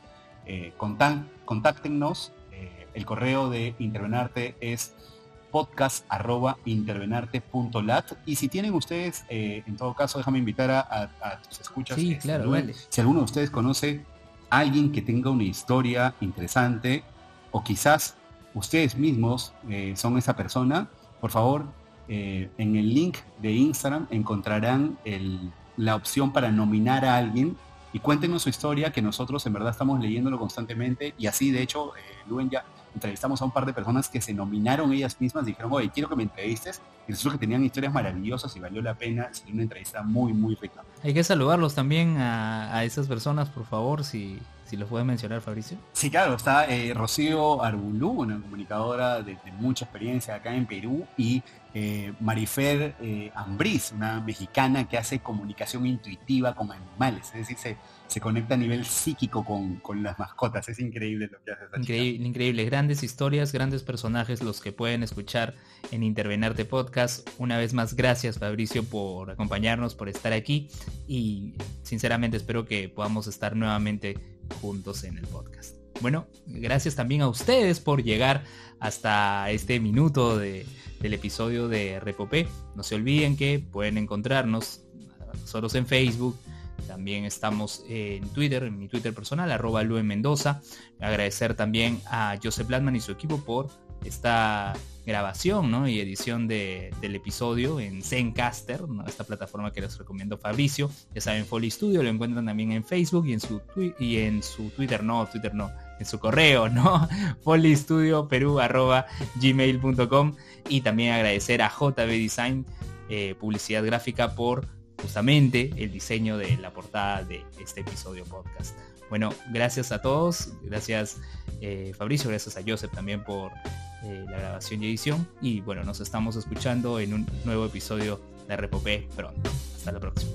Speaker 2: eh, contáctenos. Eh, el correo de Intervenarte es podcast.intervenarte.lat y si tienen ustedes, en todo caso, déjame invitar a, tus escuchas.
Speaker 1: Sí, claro,
Speaker 2: Si alguno de ustedes conoce a alguien que tenga una historia interesante, o quizás ustedes mismos eh, son esa persona, por favor, eh, en el link de Instagram encontrarán la opción para nominar a alguien y cuéntenos su historia, que nosotros en verdad estamos leyéndolo constantemente y así, de hecho, eh, Luen ya entrevistamos a un par de personas que se nominaron ellas mismas, dijeron, oye, quiero que me entrevistes, y resulta que tenían historias maravillosas y valió la pena, sería una entrevista muy, muy rica.
Speaker 1: Hay que saludarlos también a esas personas, por favor, si, Si lo puedes mencionar, Fabricio.
Speaker 2: Sí, claro, está eh, Rocío Arbulú, una comunicadora de, mucha experiencia acá en Perú, y eh, Marifer eh, Ambriz, una mexicana que hace comunicación intuitiva con animales, es decir, se, se conecta a nivel psíquico con, las mascotas, es increíble lo que hace esa
Speaker 1: Increíble, increíble, grandes historias, grandes personajes los que pueden escuchar en Intervenarte Podcast. Una vez más, gracias Fabricio por acompañarnos, por estar aquí y sinceramente espero que podamos estar nuevamente juntos en el podcast. Bueno, gracias también a ustedes por llegar hasta este minuto de, del episodio de Repopé. No se olviden que pueden encontrarnos nosotros en Facebook. También estamos en Twitter, en mi Twitter personal, arroba Lue Mendoza. Agradecer también a Joseph Bladman y su equipo por esta grabación y edición del episodio en Zencaster, esta plataforma que les recomiendo Fabricio. Ya saben, Foley Studio, lo encuentran también en Facebook y en su, y en su Twitter, no, Twitter no, en su correo, ¿no? [laughs] gmail.com y también agradecer a JB Design, eh, publicidad gráfica, por justamente el diseño de la portada de este episodio podcast. Bueno, gracias a todos, gracias eh, Fabricio, gracias a Joseph también por la grabación y edición. Y bueno, nos estamos escuchando en un nuevo episodio de Repopé pronto. Hasta la próxima.